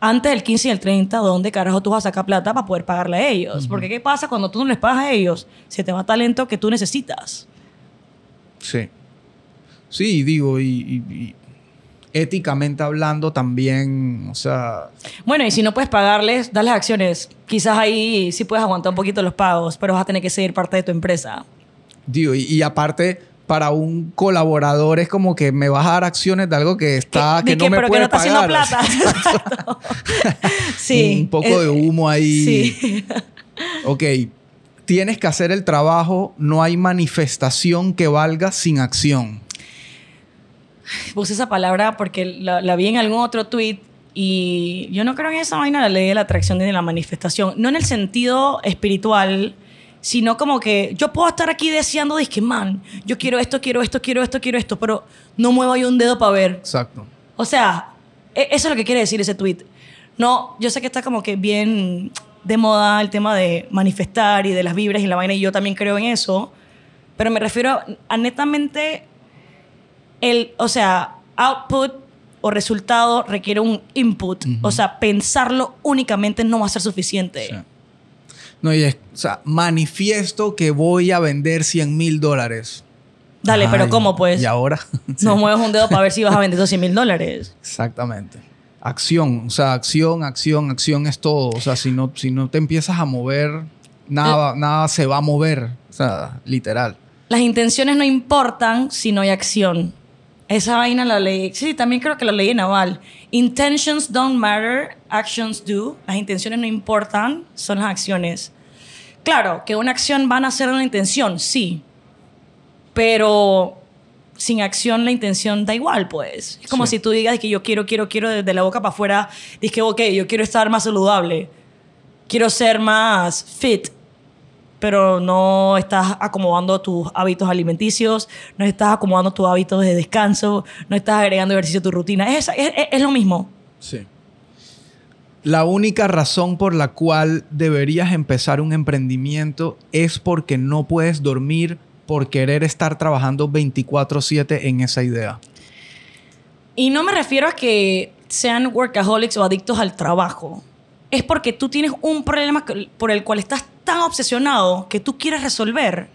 antes del 15 y el 30, ¿dónde carajo tú vas a sacar plata para poder pagarle a ellos? Porque ¿qué pasa cuando tú no les pagas a ellos? Se te va talento que tú necesitas. Sí. Sí, digo, y, y- y éticamente hablando también, o sea, Bueno, y si no puedes pagarles, dale acciones. Quizás ahí sí puedes aguantar un poquito los pagos, pero vas a tener que seguir parte de tu empresa. digo, y, y aparte, para un colaborador es como que me vas a dar acciones de algo que está, que, Di no me pero puede que no está haciendo plata. sí. Un poco de humo ahí. Sí. Ok, tienes que hacer el trabajo, no hay manifestación que valga sin acción. Puse esa palabra porque la, la vi en algún otro tweet y yo no creo en esa vaina de la ley de la atracción ni de la manifestación. No en el sentido espiritual, sino como que yo puedo estar aquí deseando, que man, yo quiero esto, quiero esto, quiero esto, quiero esto, pero no muevo ahí un dedo para ver. Exacto. O sea, e- eso es lo que quiere decir ese tweet. No, yo sé que está como que bien de moda el tema de manifestar y de las vibras y la vaina, y yo también creo en eso, pero me refiero a netamente el, o sea, output o resultado requiere un input. O sea, pensarlo únicamente no va a ser suficiente. Sí. No, y es, o sea, manifiesto que voy a vender 100 mil dólares. Dale, pero Ay, ¿cómo pues? Y ahora. Sí, No mueves un dedo para ver si vas a vender esos 100 mil dólares. Exactamente. Acción, o sea, acción, acción, acción es todo. O sea, si no, si no te empiezas a mover, nada, nada se va a mover. O sea, literal. Las intenciones no importan si no hay acción. Esa vaina la leí. Sí, también creo que la leí en Naval. Intentions don't matter, actions do. Las intenciones no importan, son las acciones. Claro, que una acción van a ser una intención, sí. Pero sin acción la intención da igual, pues. Es como Sí. si tú digas que yo quiero, quiero, quiero desde la boca para afuera. Dices que, ok, yo quiero estar más saludable. Quiero ser más fit pero no estás acomodando tus hábitos alimenticios, no estás acomodando tus hábitos de descanso, no estás agregando ejercicio a tu rutina. Es, es, es- lo mismo. Sí. La única razón por la cual deberías empezar un emprendimiento es porque no puedes dormir por querer estar trabajando 24/7 en esa idea. Y no me refiero a que sean workaholics o adictos al trabajo. Es porque tú tienes un problema por el cual estás tan obsesionado que tú quieres resolver.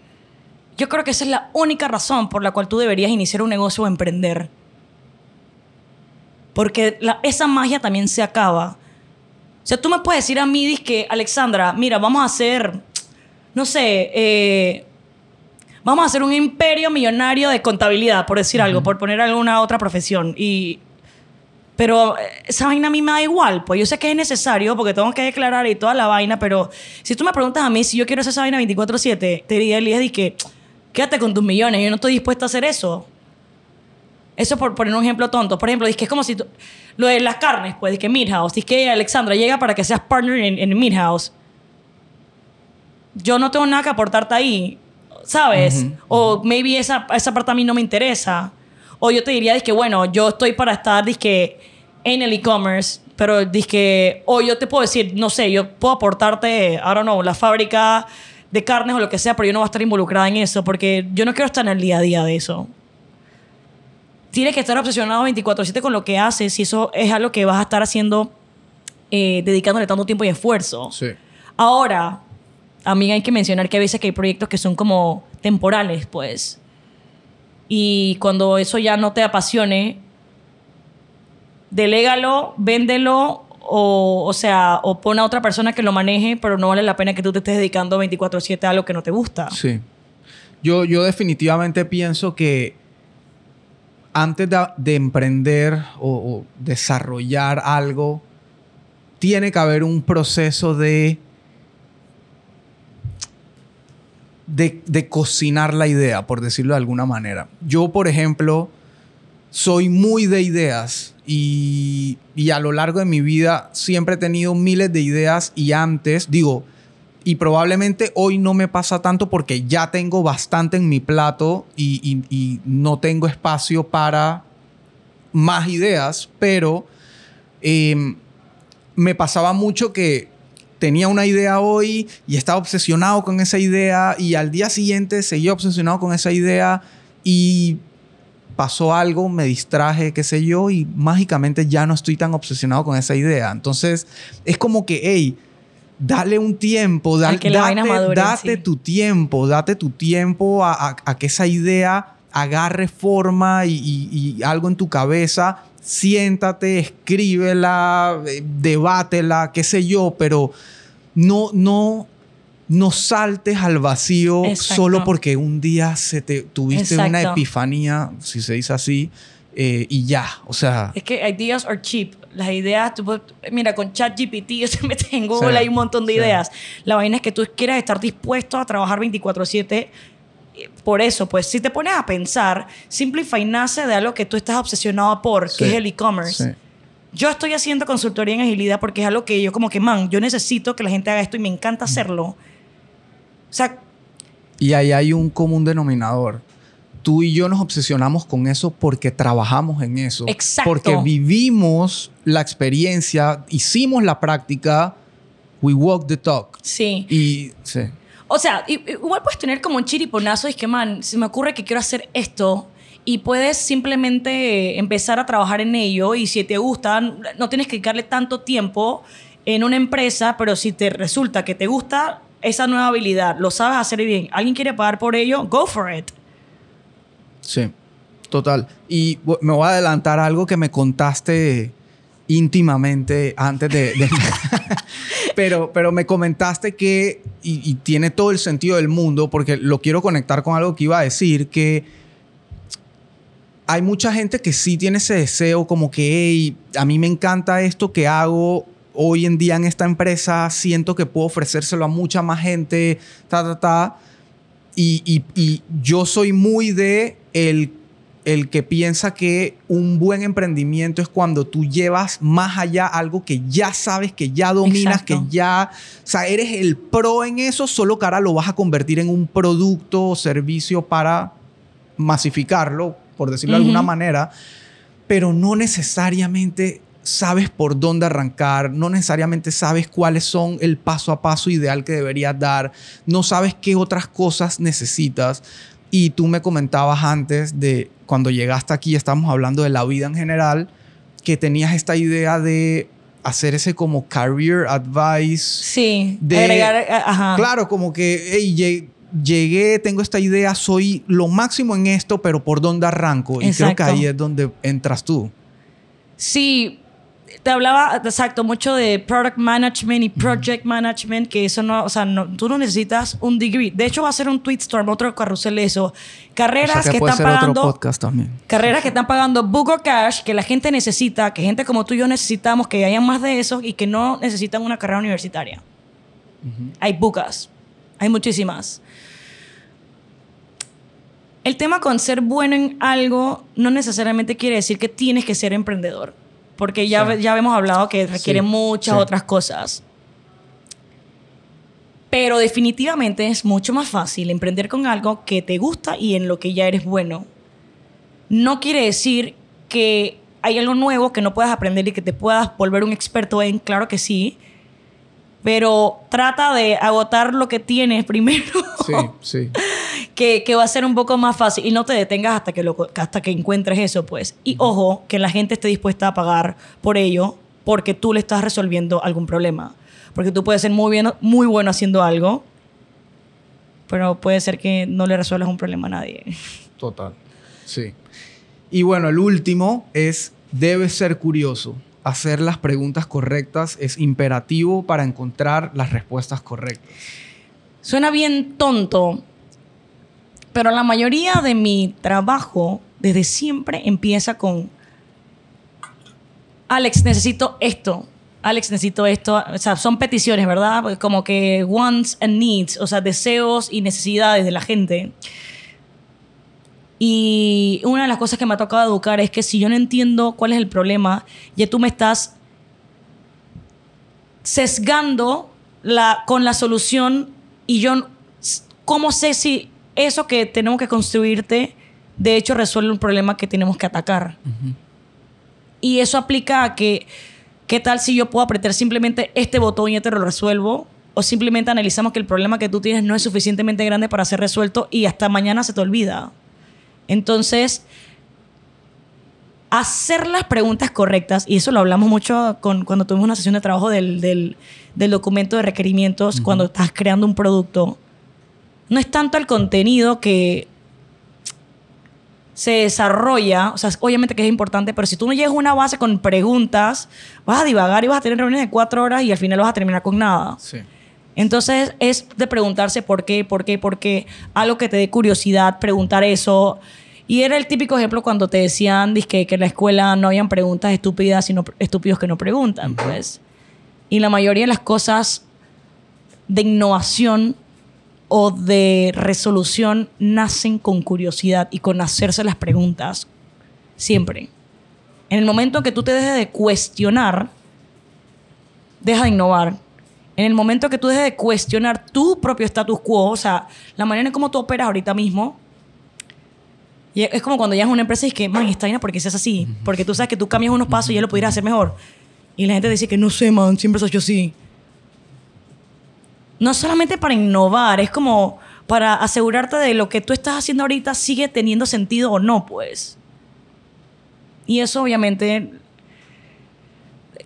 Yo creo que esa es la única razón por la cual tú deberías iniciar un negocio o emprender. Porque la- esa magia también se acaba. O sea, tú me puedes decir a mí, que Alexandra, mira, vamos a hacer, no sé, eh, vamos a hacer un imperio millonario de contabilidad, por decir algo, por poner alguna otra profesión. Y, pero eh, esa vaina a mí me da igual, pues yo sé que es necesario porque tengo que declarar y toda la vaina, pero si tú me preguntas a mí si yo quiero hacer esa vaina 24/7, te diría Elías, di que quédate con tus millones, yo no estoy dispuesta a hacer eso. Eso por poner un ejemplo tonto. Por ejemplo, es que es como si tú- lo de las carnes, pues, es que Midhouse, es que Alexandra llega para que seas partner en, en Midhouse. Yo no tengo nada que aportarte ahí, ¿sabes? O maybe esa, esa parte a mí no me interesa. O yo te diría, que bueno, yo estoy para estar, dizque, en el e-commerce, pero dizque, o yo te puedo decir, no sé, yo puedo aportarte, I don't know, la fábrica de carnes o lo que sea, pero yo no voy a estar involucrada en eso porque yo no quiero estar en el día a día de eso tienes que estar obsesionado 24/7 con lo que haces y eso es algo que vas a estar haciendo, eh, dedicándole tanto tiempo y esfuerzo. Sí. Ahora, a mí hay que mencionar que a veces que hay proyectos que son como temporales, pues. Y cuando eso ya no te apasione, delégalo, véndelo o, o sea, o pon a otra persona que lo maneje, pero no vale la pena que tú te estés dedicando 24/7 a algo que no te gusta. Sí. Yo, yo definitivamente pienso que antes de, de emprender o desarrollar algo, tiene que haber un proceso de, de, cocinar la idea, por decirlo de alguna manera. Yo, por ejemplo, soy muy de ideas y, y a lo largo de mi vida siempre he tenido miles de ideas y antes, digo, y probablemente hoy no me pasa tanto porque ya tengo bastante en mi plato y, y- no tengo espacio para más ideas, pero eh, me pasaba mucho que tenía una idea hoy y estaba obsesionado con esa idea y al día siguiente seguía obsesionado con esa idea y pasó algo, me distraje, qué sé yo, y mágicamente ya no estoy tan obsesionado con esa idea. Entonces, es como que, hey, dale un tiempo, da- que date, vaina madure, date sí. tu tiempo, date tu tiempo a, a- a que esa idea agarre forma y, y- y algo en tu cabeza. Siéntate, escríbela, eh, debátela, qué sé yo, pero no, no, no saltes al vacío Exacto. solo porque un día se te tuviste una epifanía, si se dice así, eh, y ya. O sea, Es que ideas are cheap. Las ideas, tú mira, con ChatGPT yo se metes en Google, Sí, hay un montón de sí. ideas. La vaina es que tú quieras estar dispuesto a trabajar 24/7. eh, Por eso, pues, si te pones a pensar, Simplify nace de algo que tú estás obsesionado por, Sí, que es el e-commerce. Yo estoy haciendo consultoría en agilidad porque es algo que yo como que, man, yo necesito que la gente haga esto y me encanta hacerlo. O sea, Y ahí hay un común denominador. tú y yo nos obsesionamos con eso porque trabajamos en eso. Exacto. Porque vivimos la experiencia, hicimos la práctica, we walk the talk. Sí. Y sí. O sea, igual puedes tener como un chiriponazo y es que, man, se me ocurre que quiero hacer esto y puedes simplemente empezar a trabajar en ello y si te gusta, no tienes que dedicarle tanto tiempo en una empresa, pero si te resulta que te gusta esa nueva habilidad, lo sabes hacer bien, alguien quiere pagar por ello, go for it. Sí, total. Y me voy a adelantar algo que me contaste íntimamente antes de... de- pero, pero me comentaste que, y, y tiene todo el sentido del mundo, porque lo quiero conectar con algo que iba a decir, que hay mucha gente que sí tiene ese deseo como que, hey, a mí me encanta esto que hago hoy en día en esta empresa, siento que puedo ofrecérselo a mucha más gente, ta, ta, ta. Y, y- y yo soy muy de el, el que piensa que un buen emprendimiento es cuando tú llevas más allá algo que ya sabes, que ya dominas, Exacto. que ya, o sea, eres el pro en eso, solo que ahora lo vas a convertir en un producto o servicio para masificarlo, por decirlo de alguna manera, pero no necesariamente sabes por dónde arrancar, no necesariamente sabes cuáles son el paso a paso ideal que deberías dar, no sabes qué otras cosas necesitas. Y tú me comentabas antes de cuando llegaste aquí, estamos hablando de la vida en general, que tenías esta idea de hacer ese como career advice. Sí, De- agregar, eh, ajá. Claro, como que hey, llegué, tengo esta idea, soy lo máximo en esto, pero ¿por dónde arranco? Y creo que ahí es donde entras tú. Sí, te hablaba, exacto, mucho de product management y project management, que eso no, o sea, no, tú no necesitas un degree. De hecho, va a ser un tweetstorm, otro carrusel eso. O Carreras sea, que, que están ser otro pagando, podcast también. carreras que están pagando book or cash, que la gente necesita, que gente como tú y yo necesitamos, que haya más de eso y que no necesitan una carrera universitaria. Hay bucas, hay muchísimas. El tema con ser bueno en algo no necesariamente quiere decir que tienes que ser emprendedor, porque ya, Sí. ya habíamos hablado que requiere Sí, muchas sí. otras cosas. Pero definitivamente es mucho más fácil emprender con algo que te gusta y en lo que ya eres bueno. No quiere decir que hay algo nuevo que no puedas aprender y que te puedas volver un experto en, claro que sí, pero trata de agotar lo que tienes primero, Sí, sí. que, que va a ser un poco más fácil y no te detengas hasta que, lo, hasta que encuentres eso, pues. Y ojo, que la gente esté dispuesta a pagar por ello porque tú le estás resolviendo algún problema. Porque tú puedes ser muy, bien, muy bueno haciendo algo, pero puede ser que no le resuelvas un problema a nadie. Total. Sí. Y bueno, el último es, debes ser curioso. Hacer las preguntas correctas es imperativo para encontrar las respuestas correctas. Suena bien tonto, pero la mayoría de mi trabajo desde siempre empieza con Alex, necesito esto. Alex, necesito esto. O sea, son peticiones, ¿verdad? Como que wants and needs, o sea, deseos y necesidades de la gente. Y una de las cosas que me ha tocado educar es que si yo no entiendo cuál es el problema, ya tú me estás sesgando la, con la solución y yo, ¿cómo sé si eso que tenemos que construirte de hecho resuelve un problema que tenemos que atacar? Y eso aplica a que, ¿qué tal si yo puedo apretar simplemente este botón y ya te lo resuelvo? O simplemente analizamos que el problema que tú tienes no es suficientemente grande para ser resuelto y hasta mañana se te olvida. Entonces, hacer las preguntas correctas, y eso lo hablamos mucho con, cuando tuvimos una sesión de trabajo del, del- del documento de requerimientos, cuando estás creando un producto, no es tanto el contenido que se desarrolla, o sea, obviamente que es importante, pero si tú no llegas a una base con preguntas, vas a divagar y vas a tener reuniones de cuatro horas y al final vas a terminar con nada. Sí. Entonces es de preguntarse por qué, por qué, por qué, algo que te dé curiosidad, preguntar eso. Y era el típico ejemplo cuando te decían dizque, que en la escuela no habían preguntas estúpidas, sino estúpidos que no preguntan, pues. Y la mayoría de las cosas de innovación o de resolución nacen con curiosidad y con hacerse las preguntas. Siempre. En el momento que tú te dejes de cuestionar, deja de innovar. En el momento que tú dejes de cuestionar tu propio status quo, o sea, la manera en cómo tú operas ahorita mismo, Y es como cuando llegas a una empresa y es que, man, esta vaina, ¿por qué se hace así? Porque tú sabes que tú cambias unos pasos y ya lo pudieras hacer mejor. Y la gente dice que no sé, man, siempre se ha hecho así. No solamente para innovar, es como para asegurarte de lo que tú estás haciendo ahorita sigue teniendo sentido o no, pues. Y eso obviamente,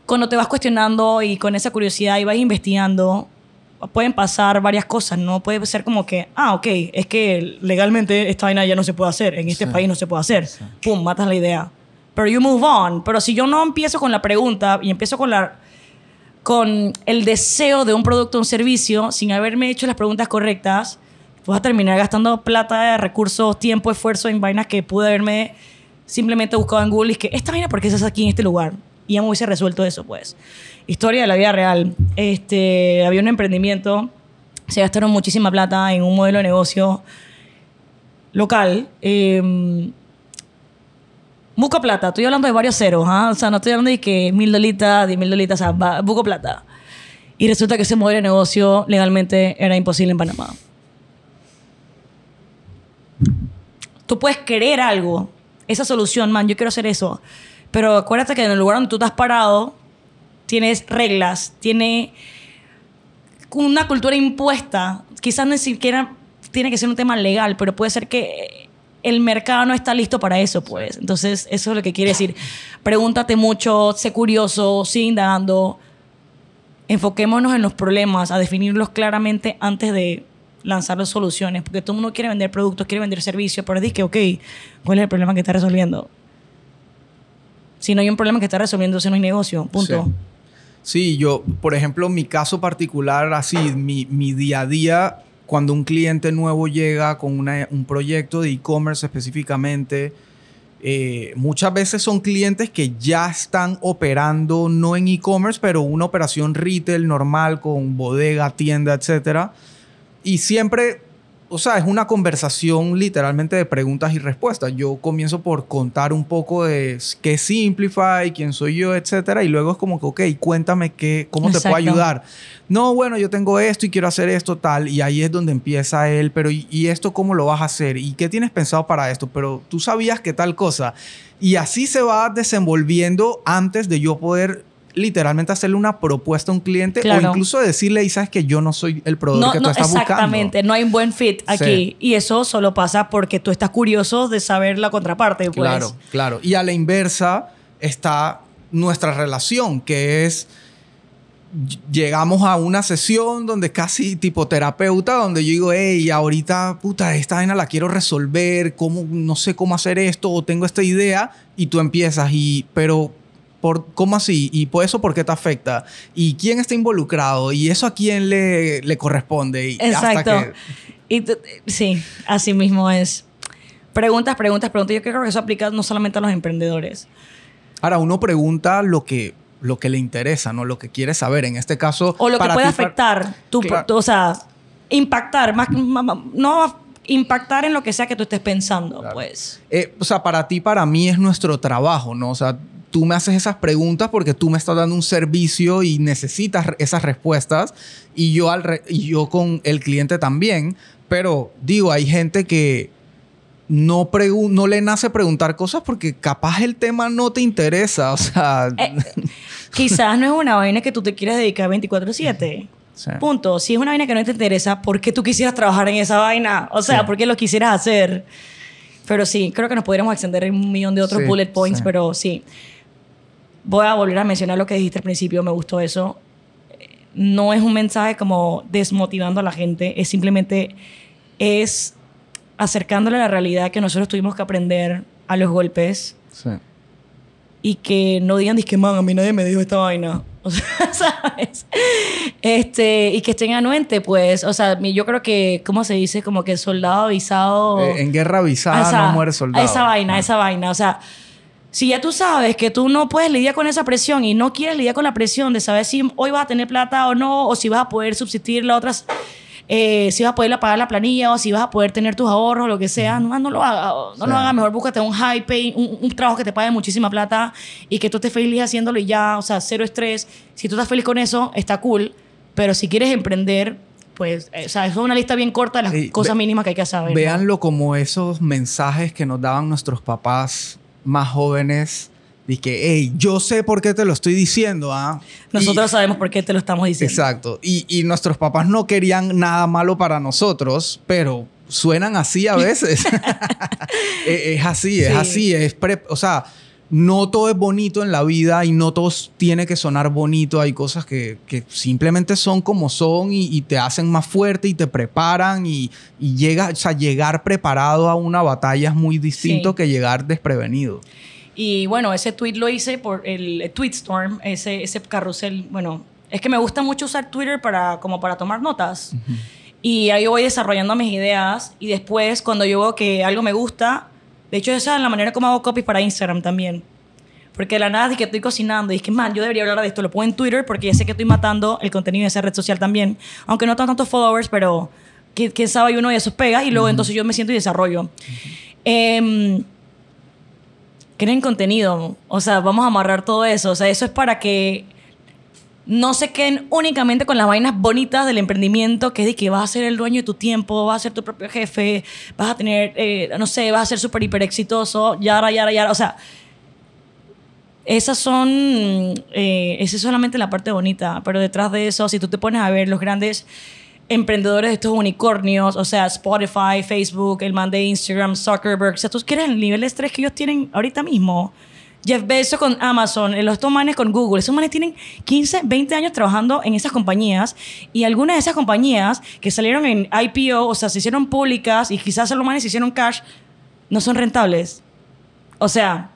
cuando te vas cuestionando y con esa curiosidad y vas investigando, pueden pasar varias cosas, ¿no? Puede ser como que, ah, ok, es que legalmente esta vaina ya no se puede hacer, en este país no se puede hacer. Pum, matas la idea. Pero you move on. Pero si yo no empiezo con la pregunta y empiezo con la con el deseo de un producto o un servicio sin haberme hecho las preguntas correctas, vas a terminar gastando plata, recursos, tiempo, esfuerzo en vainas que pude haberme simplemente buscado en Google y es que esta vaina, ¿por qué estás aquí en este lugar? Y ya me hubiese resuelto eso, pues. Historia de la vida real. Este, había un emprendimiento, se gastaron muchísima plata en un modelo de negocio local. Eh, Buco plata, estoy hablando de varios ceros, ¿ah? o sea, no estoy hablando de que mil dolitas, diez mil dolitas, o sea, buco plata. Y resulta que ese modelo de negocio legalmente era imposible en Panamá. Tú puedes querer algo, esa solución, man, yo quiero hacer eso. Pero acuérdate que en el lugar donde tú estás parado, tienes reglas, tiene una cultura impuesta. Quizás ni siquiera tiene que ser un tema legal, pero puede ser que el mercado no está listo para eso, pues. Entonces, eso es lo que quiere decir. Pregúntate mucho, sé curioso, sigue indagando. Enfoquémonos en los problemas, a definirlos claramente antes de lanzar las soluciones, porque todo el mundo quiere vender productos, quiere vender servicios, pero dice que, ok, ¿cuál es el problema que está resolviendo? Si no hay un problema que está resolviendo, ese no hay negocio, punto. Sí. yo, por ejemplo, mi caso particular, así, mi, mi día a día, cuando un cliente nuevo llega con un proyecto de e-commerce específicamente, eh, muchas veces son clientes que ya están operando no en e-commerce, pero una operación retail normal con bodega, tienda, etc. Y siempre o sea, es una conversación literalmente de preguntas y respuestas. Yo comienzo por contar un poco de qué es Simplify, quién soy yo, etcétera, y luego es como que, ok, cuéntame qué, cómo te puedo ayudar. No, bueno, yo tengo esto y quiero hacer esto, tal, y ahí es donde empieza él, pero ¿y, y esto cómo lo vas a hacer? ¿Y qué tienes pensado para esto? Pero tú sabías que tal cosa. Y así se va desenvolviendo antes de yo poder literalmente hacerle una propuesta a un cliente o incluso decirle, y sabes que yo no soy el proveedor que tú estás buscando. Exactamente, no hay un buen fit aquí. Y eso solo pasa porque tú estás curioso de saber la contraparte. Pues. Claro, claro. Y a la inversa está nuestra relación, que es llegamos a una sesión donde casi tipo terapeuta, donde yo digo, hey, ahorita, puta, esta vaina la quiero resolver, cómo, no sé cómo hacer esto, o tengo esta idea, y tú empiezas, y, pero por, ¿Cómo así? ¿Y por eso por qué te afecta? ¿Y quién está involucrado? ¿Y eso a quién le, le corresponde? Exacto. Y sí, así mismo es. Preguntas, preguntas, preguntas. Yo creo que eso aplica no solamente a los emprendedores. Ahora, uno pregunta lo que, lo que le interesa, ¿no? Lo que quiere saber. En este caso... O lo que puede afectar. Tu, o sea, impactar. Más, no impactar en lo que sea que tú estés pensando, pues. Eh, o sea, para ti, para mí es nuestro trabajo, ¿no? O sea, tú me haces esas preguntas porque tú me estás dando un servicio y necesitas esas respuestas y yo, al y yo con el cliente también. Pero digo, hay gente que no, no le nace preguntar cosas porque capaz el tema no te interesa. O sea... Eh, quizás no es una vaina que tú te quieras dedicar 24/7. Punto. Si es una vaina que no te interesa, ¿por qué tú quisieras trabajar en esa vaina? O sea, ¿por qué lo quisieras hacer? Pero sí, creo que nos podríamos extender en un millón de otros bullet points, pero sí voy a volver a mencionar lo que dijiste al principio, me gustó eso. No es un mensaje como desmotivando a la gente, es simplemente es acercándole a la realidad que nosotros tuvimos que aprender a los golpes. Sí. Y que no digan, que man, a mí nadie me dijo esta vaina. O sea, ¿sabes? Este, y que estén anuente, pues. O sea, yo creo que, ¿cómo se dice? Como que soldado avisado. Eh, en guerra avisada no muere soldado. Esa vaina, esa vaina. O sea, si ya tú sabes que tú no puedes lidiar con esa presión y no quieres lidiar con la presión de saber si hoy vas a tener plata o no, o si vas a poder subsistir las otras, eh, si vas a poder pagar la planilla o si vas a poder tener tus ahorros o lo que sea, no, no lo hagas. No lo hagas, mejor búscate un high pay, un, trabajo que te pague muchísima plata y que tú estés feliz haciéndolo y ya, o sea, cero estrés. Si tú estás feliz con eso, está cool, pero si quieres emprender, pues, eh, o sea, eso es una lista bien corta de las Sí, cosas ve- mínimas que hay que saber. ¿no? Véanlo como esos mensajes que nos daban nuestros papás más jóvenes. De que, hey, yo sé por qué te lo estoy diciendo, ¿ah? Y- Nosotros sabemos por qué te lo estamos diciendo. Exacto. Y, y nuestros papás no querían nada malo para nosotros, pero suenan así a veces. es, es así, es Sí. así. Es pre- o sea, no todo es bonito en la vida y no todo tiene que sonar bonito. Hay cosas que, que simplemente son como son y, y te hacen más fuerte y te preparan y, y llega, o sea, llegar preparado a una batalla es muy distinto Sí. que llegar desprevenido. Y bueno, ese tweet lo hice por el Tweetstorm, ese, ese carrusel. Bueno, es que me gusta mucho usar Twitter para, como para tomar notas. Y ahí voy desarrollando mis ideas. Y después, cuando yo veo que algo me gusta, de hecho, esa es la manera como hago copies para Instagram también. Porque de la nada es que estoy cocinando y es que, man, yo debería hablar de esto. Lo pongo en Twitter porque ya sé que estoy matando el contenido de esa red social también. Aunque no tengo tantos followers, pero qui- quién sabe, uno de esos pega y luego entonces yo me siento y desarrollo. Em, creen contenido. O sea, vamos a amarrar todo eso. O sea, eso es para que no se queden únicamente con las vainas bonitas del emprendimiento, que es de que vas a ser el dueño de tu tiempo, vas a ser tu propio jefe, vas a tener, eh, no sé, vas a ser súper hiper exitoso, yara, yara, yara. O sea, esas son, eh, esa es solamente la parte bonita, pero detrás de eso, si tú te pones a ver los grandes emprendedores de estos unicornios, o sea, Spotify, Facebook, el man de Instagram, Zuckerberg, o sea, tú quieres el nivel de estrés que ellos tienen ahorita mismo. Jeff Bezos con Amazon, eh, los estos manes con Google, esos manes tienen 15, 20 años trabajando en esas compañías y algunas de esas compañías que salieron en IPO, o sea, se hicieron públicas y quizás los manes se hicieron cash, no son rentables. O sea,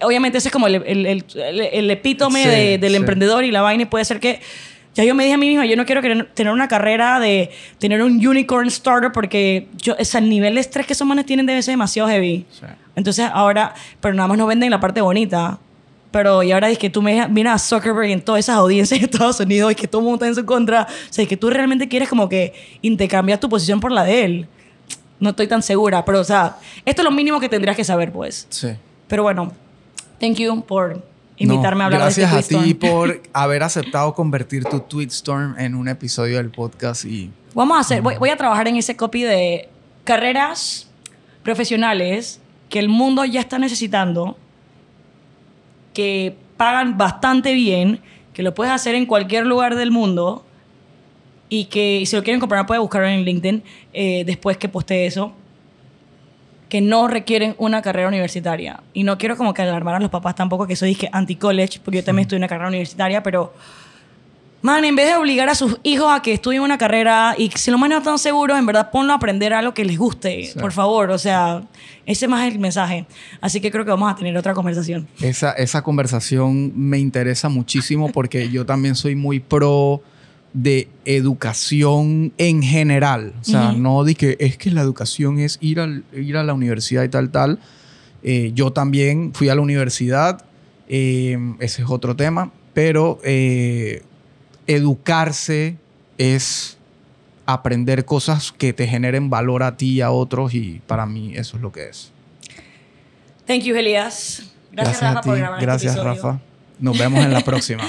obviamente ese es como el, el- el- el- el epítome Sí, de- del sí. emprendedor y la vaina y puede ser que ya yo me dije a mí misma, yo no quiero tener una carrera de tener un unicorn starter porque yo, ese nivel de estrés que esos manes tienen debe ser demasiado heavy. Sí. Entonces ahora, pero nada más nos venden la parte bonita. Pero y ahora es que tú me miras a Zuckerberg en todas esas audiencias en Estados Unidos y que todo el mundo está en su contra. O sea, es que tú realmente quieres como que intercambiar tu posición por la de él. No estoy tan segura, pero o sea, esto es lo mínimo que tendrías que saber, pues. Sí. Pero bueno, thank you por invitarme No, a hablar gracias de a este ti Tweetstorm. por haber aceptado convertir tu Tweetstorm en un episodio del podcast y Vamos a hacer, voy, voy a trabajar en ese copy de carreras profesionales que el mundo ya está necesitando, que pagan bastante bien, que lo puedes hacer en cualquier lugar del mundo y que si lo quieren comprar pueden buscarlo en LinkedIn eh, después que postee eso que no requieren una carrera universitaria. Y no quiero como que alarmar a los papás tampoco que soy dije anti-college, porque yo también estudié una carrera universitaria, pero Man, en vez de obligar a sus hijos a que estudien una carrera y si lo más no están seguros, en verdad ponlo a aprender algo que les guste, Sí. por favor. O sea, ese más es el mensaje. Así que creo que vamos a tener otra conversación. esa, esa conversación me interesa muchísimo porque yo también soy muy pro de educación en general. O sea, no de que es que la educación es ir, al- ir a la universidad y tal, tal. Eh, yo también fui a la universidad, eh, ese es otro tema, pero eh, educarse es aprender cosas que te generen valor a ti y a otros y para mí eso es lo que es. Thank you, Elías. Gracias, a Rafa, por ti. grabar este Gracias. Rafa. Nos vemos en la próxima.